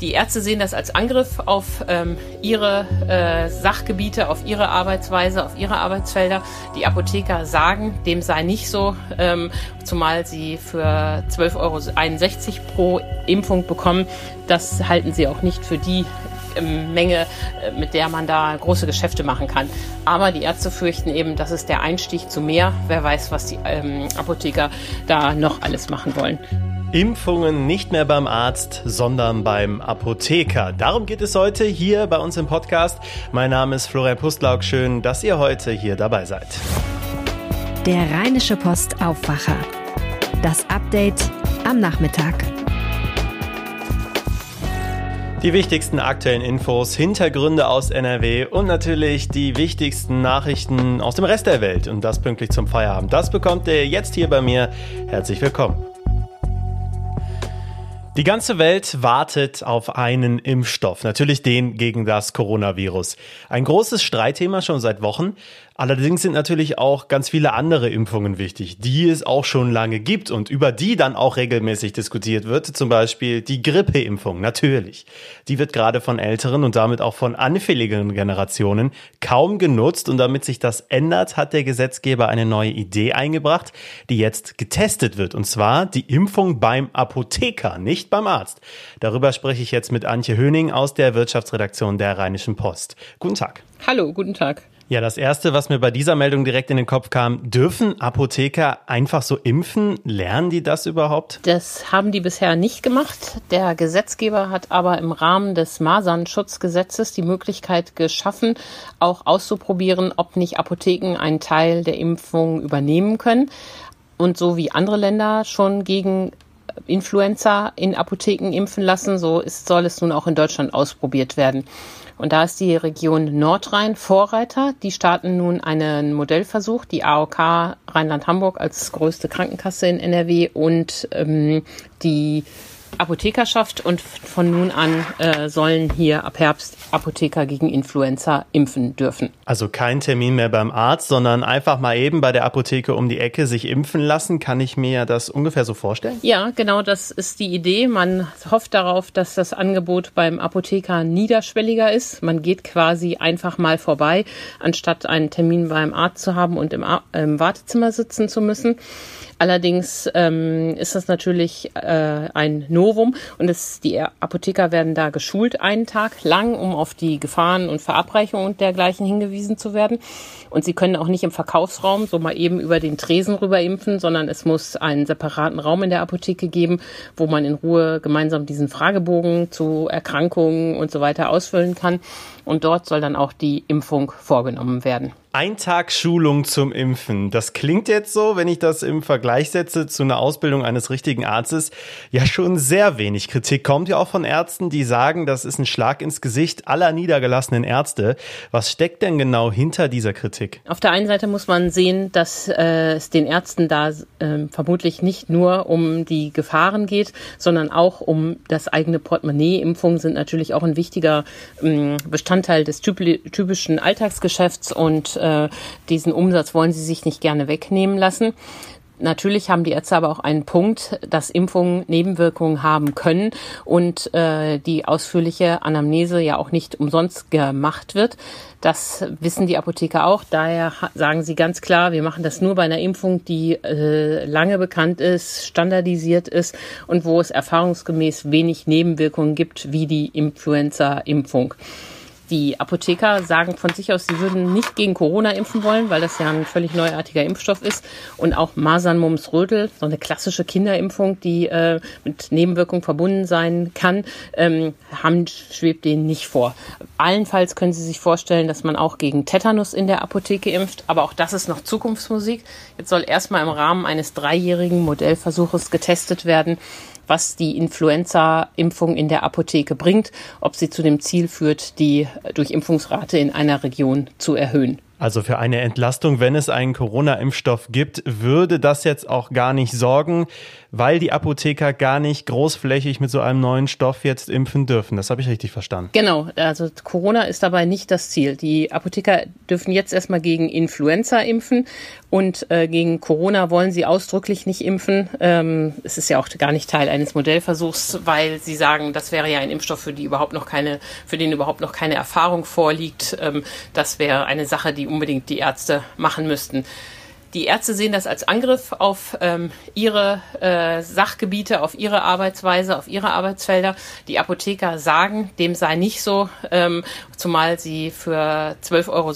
Die Ärzte sehen das als Angriff auf ähm, ihre äh, Sachgebiete, auf ihre Arbeitsweise, auf ihre Arbeitsfelder. Die Apotheker sagen, dem sei nicht so, ähm, zumal sie für 12,61 Euro pro Impfung bekommen. Das halten sie auch nicht für die ähm, Menge, äh, mit der man da große Geschäfte machen kann. Aber die Ärzte fürchten eben, das ist der Einstieg zu mehr. Wer weiß, was die ähm, Apotheker da noch alles machen wollen. Impfungen nicht mehr beim Arzt, sondern beim Apotheker. Darum geht es heute hier bei uns im Podcast. Mein Name ist Florian Pustlauk. Schön, dass ihr heute hier dabei seid. Der Rheinische Post Aufwacher. Das Update am Nachmittag. Die wichtigsten aktuellen Infos, Hintergründe aus NRW und natürlich die wichtigsten Nachrichten aus dem Rest der Welt und das pünktlich zum Feierabend. Das bekommt ihr jetzt hier bei mir. Herzlich willkommen. Die ganze Welt wartet auf einen Impfstoff, natürlich den gegen das Coronavirus. Ein großes Streitthema schon seit Wochen. Allerdings sind natürlich auch ganz viele andere Impfungen wichtig, die es auch schon lange gibt und über die dann auch regelmäßig diskutiert wird. Zum Beispiel die Grippeimpfung, natürlich. Die wird gerade von älteren und damit auch von anfälligeren Generationen kaum genutzt und damit sich das ändert, hat der Gesetzgeber eine neue Idee eingebracht, die jetzt getestet wird. Und zwar die Impfung beim Apotheker, nicht beim Arzt. Darüber spreche ich jetzt mit Antje Höning aus der Wirtschaftsredaktion der Rheinischen Post. Guten Tag. Hallo, guten Tag. Ja, das erste, was mir bei dieser Meldung direkt in den Kopf kam, dürfen Apotheker einfach so impfen? Lernen die das überhaupt? Das haben die bisher nicht gemacht. Der Gesetzgeber hat aber im Rahmen des Masernschutzgesetzes die Möglichkeit geschaffen, auch auszuprobieren, ob nicht Apotheken einen Teil der Impfung übernehmen können. Und so wie andere Länder schon gegen Influenza in Apotheken impfen lassen, so ist, soll es nun auch in Deutschland ausprobiert werden. Und da ist die Region Nordrhein Vorreiter. Die starten nun einen Modellversuch, die AOK Rheinland-Hamburg als größte Krankenkasse in NRW und ähm, die Apothekerschaft und von nun an äh, sollen hier ab Herbst Apotheker gegen Influenza impfen dürfen. Also kein Termin mehr beim Arzt, sondern einfach mal eben bei der Apotheke um die Ecke sich impfen lassen. Kann ich mir das ungefähr so vorstellen? Ja, genau, das ist die Idee. Man hofft darauf, dass das Angebot beim Apotheker niederschwelliger ist. Man geht quasi einfach mal vorbei, anstatt einen Termin beim Arzt zu haben und im, im Wartezimmer sitzen zu müssen. Allerdings ähm, ist das natürlich äh, ein Novum und es, die Apotheker werden da geschult einen Tag lang, um auf die Gefahren und Verabreichungen und dergleichen hingewiesen zu werden. Und sie können auch nicht im Verkaufsraum so mal eben über den Tresen rüber impfen, sondern es muss einen separaten Raum in der Apotheke geben, wo man in Ruhe gemeinsam diesen Fragebogen zu Erkrankungen und so weiter ausfüllen kann. Und dort soll dann auch die Impfung vorgenommen werden. Ein Tag Schulung zum Impfen. Das klingt jetzt so, wenn ich das im Vergleich setze zu einer Ausbildung eines richtigen Arztes, ja schon sehr wenig. Kritik kommt ja auch von Ärzten, die sagen, das ist ein Schlag ins Gesicht aller niedergelassenen Ärzte. Was steckt denn genau hinter dieser Kritik? Auf der einen Seite muss man sehen, dass äh, es den Ärzten da äh, vermutlich nicht nur um die Gefahren geht, sondern auch um das eigene Portemonnaie. Impfungen sind natürlich auch ein wichtiger äh, Bestandteil des typischen Alltagsgeschäfts und äh, diesen Umsatz wollen sie sich nicht gerne wegnehmen lassen. Natürlich haben die Ärzte aber auch einen Punkt, dass Impfungen Nebenwirkungen haben können und äh, die ausführliche Anamnese ja auch nicht umsonst gemacht wird. Das wissen die Apotheker auch. Daher sagen sie ganz klar, wir machen das nur bei einer Impfung, die äh, lange bekannt ist, standardisiert ist und wo es erfahrungsgemäß wenig Nebenwirkungen gibt, wie die Influenza-Impfung. Die Apotheker sagen von sich aus, sie würden nicht gegen Corona impfen wollen, weil das ja ein völlig neuartiger Impfstoff ist. Und auch Masern, Mumps, Rötel, so eine klassische Kinderimpfung, die äh, mit Nebenwirkungen verbunden sein kann, ähm, haben, schwebt denen nicht vor. Allenfalls können Sie sich vorstellen, dass man auch gegen Tetanus in der Apotheke impft. Aber auch das ist noch Zukunftsmusik. Jetzt soll erstmal im Rahmen eines dreijährigen Modellversuches getestet werden, was die Influenza-Impfung in der Apotheke bringt, ob sie zu dem Ziel führt, die Durchimpfungsrate in einer Region zu erhöhen. Also für eine Entlastung, wenn es einen Corona-Impfstoff gibt, würde das jetzt auch gar nicht sorgen, weil die Apotheker gar nicht großflächig mit so einem neuen Stoff jetzt impfen dürfen. Das habe ich richtig verstanden. Genau, also Corona ist dabei nicht das Ziel. Die Apotheker dürfen jetzt erstmal gegen Influenza impfen und äh, gegen Corona wollen sie ausdrücklich nicht impfen. Ähm, es ist ja auch gar nicht Teil eines Modellversuchs, weil sie sagen, das wäre ja ein Impfstoff, für die überhaupt noch keine, für den überhaupt noch keine Erfahrung vorliegt. Ähm, das wäre eine Sache, die unbedingt die Ärzte machen müssten. Die Ärzte sehen das als Angriff auf ähm, ihre äh, Sachgebiete, auf ihre Arbeitsweise, auf ihre Arbeitsfelder. Die Apotheker sagen, dem sei nicht so, ähm, zumal sie für 12,61 Euro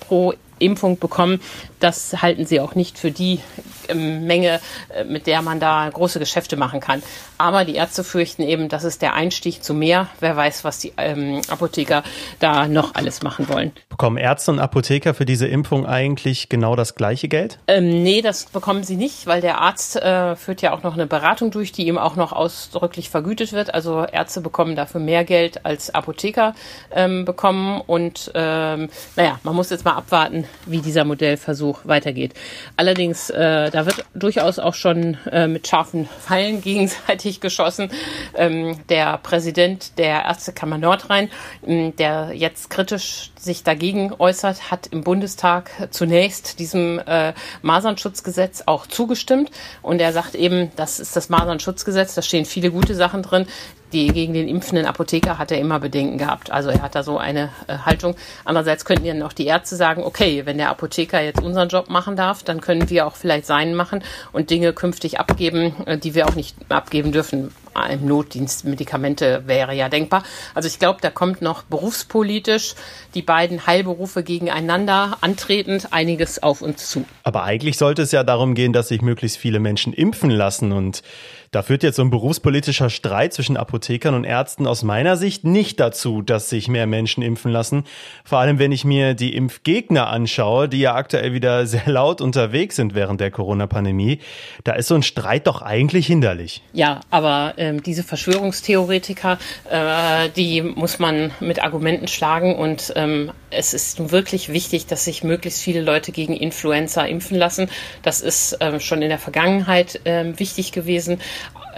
pro Impfung bekommen. Das halten sie auch nicht für die ähm, Menge, äh, mit der man da große Geschäfte machen kann. Aber die Ärzte fürchten eben, das ist der Einstieg zu mehr. Wer weiß, was die ähm, Apotheker da noch alles machen wollen. Bekommen Ärzte und Apotheker für diese Impfung eigentlich genau das gleiche Geld? Ähm, nee, das bekommen sie nicht, weil der Arzt äh, führt ja auch noch eine Beratung durch, die ihm auch noch ausdrücklich vergütet wird. Also Ärzte bekommen dafür mehr Geld als Apotheker ähm, bekommen. Und ähm, naja, man muss jetzt mal abwarten, wie dieser Modellversuch weitergeht. Allerdings, äh, da wird durchaus auch schon äh, mit scharfen Pfeilen gegenseitig geschossen. Ähm, der Präsident der Ärztekammer Nordrhein, ähm, der jetzt kritisch sich dagegen äußert, hat im Bundestag zunächst diesem äh, Masernschutzgesetz auch zugestimmt. Und er sagt eben, das ist das Masernschutzgesetz, da stehen viele gute Sachen drin die gegen den impfenden Apotheker hat er immer Bedenken gehabt. Also er hat da so eine äh, Haltung. Andererseits könnten ja noch die Ärzte sagen, okay, wenn der Apotheker jetzt unseren Job machen darf, dann können wir auch vielleicht seinen machen und Dinge künftig abgeben, äh, die wir auch nicht abgeben dürfen. Im Notdienst Medikamente wäre ja denkbar. Also ich glaube, da kommt noch berufspolitisch die beiden Heilberufe gegeneinander antretend einiges auf uns zu. Aber eigentlich sollte es ja darum gehen, dass sich möglichst viele Menschen impfen lassen und da führt jetzt so ein berufspolitischer Streit zwischen Apothekern und Ärzten aus meiner Sicht nicht dazu, dass sich mehr Menschen impfen lassen. Vor allem, wenn ich mir die Impfgegner anschaue, die ja aktuell wieder sehr laut unterwegs sind während der Corona-Pandemie. Da ist so ein Streit doch eigentlich hinderlich. Ja, aber ähm, diese Verschwörungstheoretiker, äh, die muss man mit Argumenten schlagen und ähm, es ist wirklich wichtig, dass sich möglichst viele Leute gegen Influenza impfen lassen. Das ist ähm, schon in der Vergangenheit ähm, wichtig gewesen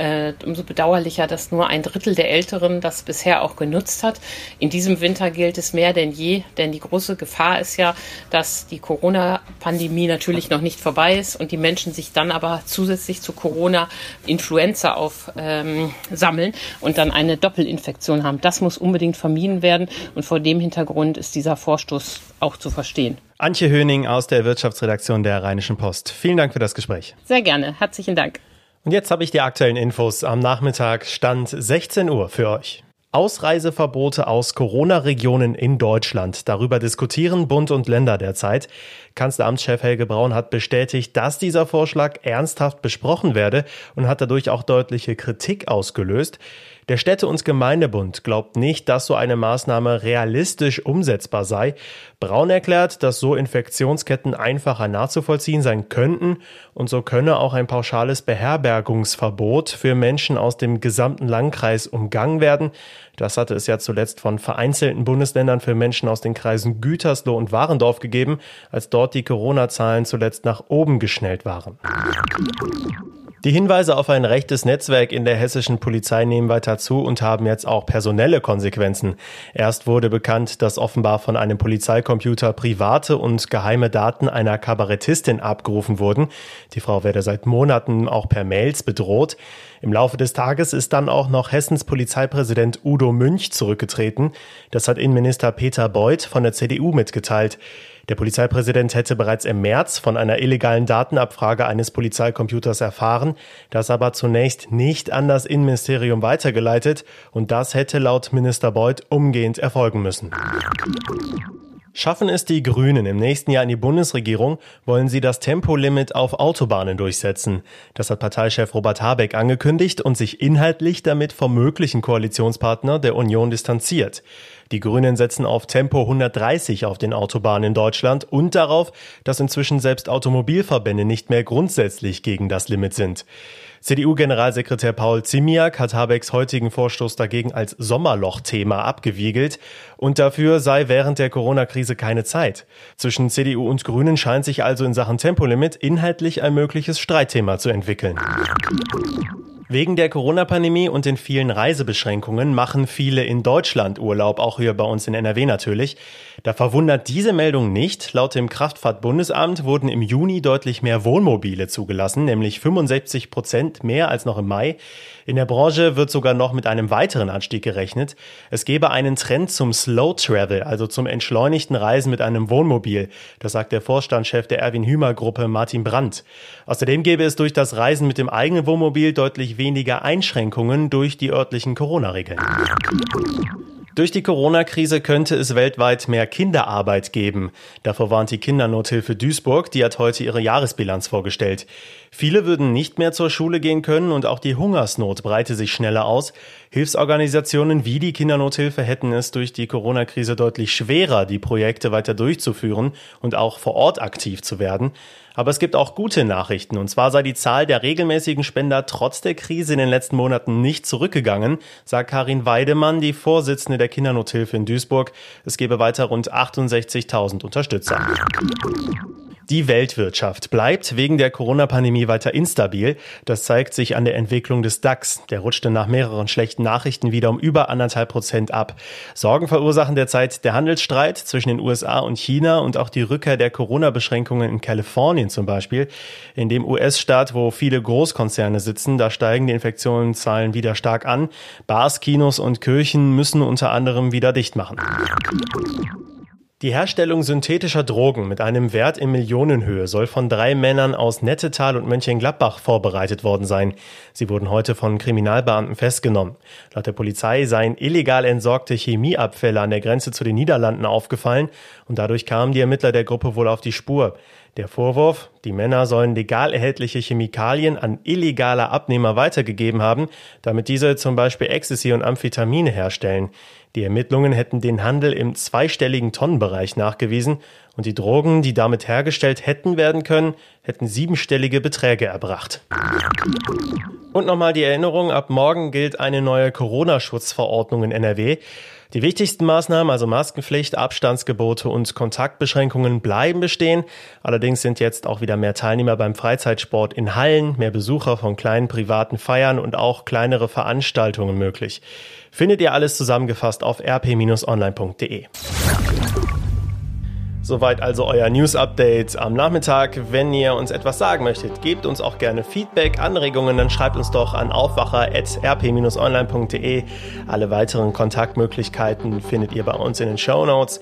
äh, umso bedauerlicher, dass nur ein Drittel der Älteren das bisher auch genutzt hat. In diesem Winter gilt es mehr denn je, denn die große Gefahr ist ja, dass die Corona-Pandemie natürlich noch nicht vorbei ist und die Menschen sich dann aber zusätzlich zu Corona-Influenza aufsammeln ähm, und dann eine Doppelinfektion haben. Das muss unbedingt vermieden werden und vor dem Hintergrund ist dieser Vorstoß auch zu verstehen. Antje Höning aus der Wirtschaftsredaktion der Rheinischen Post. Vielen Dank für das Gespräch. Sehr gerne. Herzlichen Dank. Und jetzt habe ich die aktuellen Infos am Nachmittag, Stand 16 Uhr für euch. Ausreiseverbote aus Corona-Regionen in Deutschland. Darüber diskutieren Bund und Länder derzeit. Kanzleramtschef Helge Braun hat bestätigt, dass dieser Vorschlag ernsthaft besprochen werde und hat dadurch auch deutliche Kritik ausgelöst. Der Städte- und Gemeindebund glaubt nicht, dass so eine Maßnahme realistisch umsetzbar sei. Braun erklärt, dass so Infektionsketten einfacher nachzuvollziehen sein könnten und so könne auch ein pauschales Beherbergungsverbot für Menschen aus dem gesamten Landkreis umgangen werden. Das hatte es ja zuletzt von vereinzelten Bundesländern für Menschen aus den Kreisen Gütersloh und Warendorf gegeben, als dort die Corona-Zahlen zuletzt nach oben geschnellt waren. Die Hinweise auf ein rechtes Netzwerk in der hessischen Polizei nehmen weiter zu und haben jetzt auch personelle Konsequenzen. Erst wurde bekannt, dass offenbar von einem Polizeicomputer private und geheime Daten einer Kabarettistin abgerufen wurden. Die Frau werde seit Monaten auch per Mails bedroht. Im Laufe des Tages ist dann auch noch Hessens Polizeipräsident Udo Münch zurückgetreten. Das hat Innenminister Peter Beuth von der CDU mitgeteilt. Der Polizeipräsident hätte bereits im März von einer illegalen Datenabfrage eines Polizeicomputers erfahren, das aber zunächst nicht an das Innenministerium weitergeleitet und das hätte laut Minister Beuth umgehend erfolgen müssen. Schaffen es die Grünen im nächsten Jahr in die Bundesregierung, wollen sie das Tempolimit auf Autobahnen durchsetzen. Das hat Parteichef Robert Habeck angekündigt und sich inhaltlich damit vom möglichen Koalitionspartner der Union distanziert. Die Grünen setzen auf Tempo 130 auf den Autobahnen in Deutschland und darauf, dass inzwischen selbst Automobilverbände nicht mehr grundsätzlich gegen das Limit sind. CDU-Generalsekretär Paul Zimiak hat Habecks heutigen Vorstoß dagegen als Sommerloch-Thema abgewiegelt und dafür sei während der Corona-Krise keine Zeit. Zwischen CDU und Grünen scheint sich also in Sachen Tempolimit inhaltlich ein mögliches Streitthema zu entwickeln. Wegen der Corona-Pandemie und den vielen Reisebeschränkungen machen viele in Deutschland Urlaub, auch hier bei uns in NRW natürlich. Da verwundert diese Meldung nicht. Laut dem Kraftfahrtbundesamt wurden im Juni deutlich mehr Wohnmobile zugelassen, nämlich 65 Prozent mehr als noch im Mai. In der Branche wird sogar noch mit einem weiteren Anstieg gerechnet. Es gebe einen Trend zum Slow Travel, also zum entschleunigten Reisen mit einem Wohnmobil. Das sagt der Vorstandschef der Erwin Hümer Gruppe Martin Brandt. Außerdem gäbe es durch das Reisen mit dem eigenen Wohnmobil deutlich weniger Einschränkungen durch die örtlichen Corona-Regeln. Durch die Corona-Krise könnte es weltweit mehr Kinderarbeit geben. Davor warnt die Kindernothilfe Duisburg, die hat heute ihre Jahresbilanz vorgestellt. Viele würden nicht mehr zur Schule gehen können und auch die Hungersnot breite sich schneller aus. Hilfsorganisationen wie die Kindernothilfe hätten es durch die Corona-Krise deutlich schwerer, die Projekte weiter durchzuführen und auch vor Ort aktiv zu werden. Aber es gibt auch gute Nachrichten. Und zwar sei die Zahl der regelmäßigen Spender trotz der Krise in den letzten Monaten nicht zurückgegangen, sagt Karin Weidemann, die Vorsitzende der Kindernothilfe in Duisburg. Es gebe weiter rund 68.000 Unterstützer. Die Weltwirtschaft bleibt wegen der Corona-Pandemie weiter instabil. Das zeigt sich an der Entwicklung des DAX. Der rutschte nach mehreren schlechten Nachrichten wieder um über anderthalb Prozent ab. Sorgen verursachen derzeit der Handelsstreit zwischen den USA und China und auch die Rückkehr der Corona-Beschränkungen in Kalifornien zum Beispiel. In dem US-Staat, wo viele Großkonzerne sitzen, da steigen die Infektionszahlen wieder stark an. Bars, Kinos und Kirchen müssen unter anderem wieder dicht machen. Die Herstellung synthetischer Drogen mit einem Wert in Millionenhöhe soll von drei Männern aus Nettetal und Mönchengladbach vorbereitet worden sein. Sie wurden heute von Kriminalbeamten festgenommen. Laut der Polizei seien illegal entsorgte Chemieabfälle an der Grenze zu den Niederlanden aufgefallen und dadurch kamen die Ermittler der Gruppe wohl auf die Spur. Der Vorwurf, die Männer sollen legal erhältliche Chemikalien an illegale Abnehmer weitergegeben haben, damit diese zum Beispiel Ecstasy und Amphetamine herstellen. Die Ermittlungen hätten den Handel im zweistelligen Tonnenbereich nachgewiesen und die Drogen, die damit hergestellt hätten werden können, hätten siebenstellige Beträge erbracht. Und nochmal die Erinnerung, ab morgen gilt eine neue Corona-Schutzverordnung in NRW. Die wichtigsten Maßnahmen, also Maskenpflicht, Abstandsgebote und Kontaktbeschränkungen bleiben bestehen. Allerdings sind jetzt auch wieder mehr Teilnehmer beim Freizeitsport in Hallen, mehr Besucher von kleinen privaten Feiern und auch kleinere Veranstaltungen möglich. Findet ihr alles zusammengefasst auf rp-online.de. Soweit also euer News-Update am Nachmittag. Wenn ihr uns etwas sagen möchtet, gebt uns auch gerne Feedback, Anregungen, dann schreibt uns doch an aufwacher.rp-online.de. Alle weiteren Kontaktmöglichkeiten findet ihr bei uns in den Show Notes.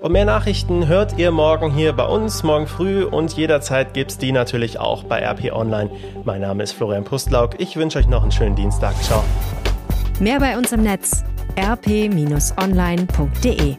Und mehr Nachrichten hört ihr morgen hier bei uns, morgen früh und jederzeit gibt's die natürlich auch bei RP Online. Mein Name ist Florian Pustlauk. Ich wünsche euch noch einen schönen Dienstag. Ciao. Mehr bei uns im Netz rp-online.de